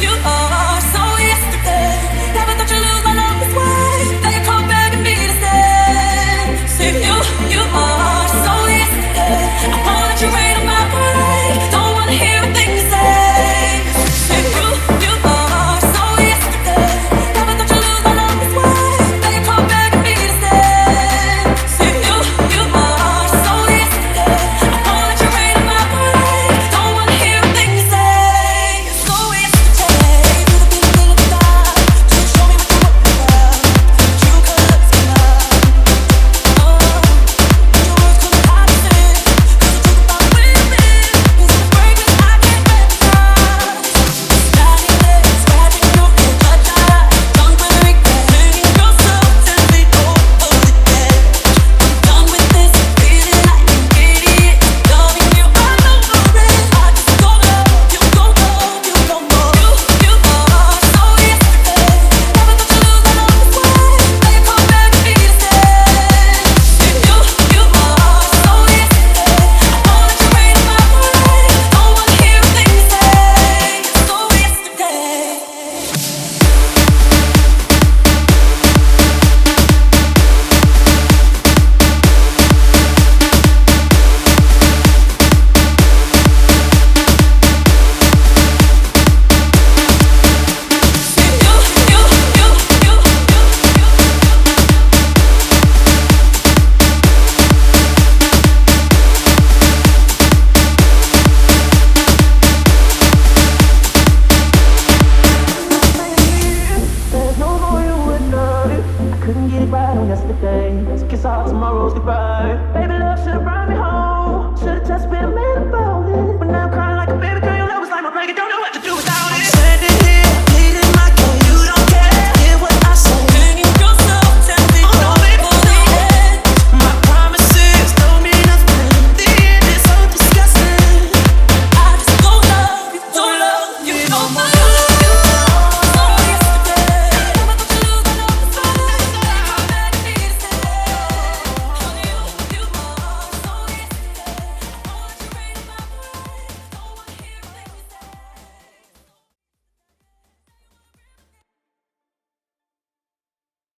you are yesterday. So kiss all tomorrow's goodbye. Baby, love should've brought me home. Should've just been minute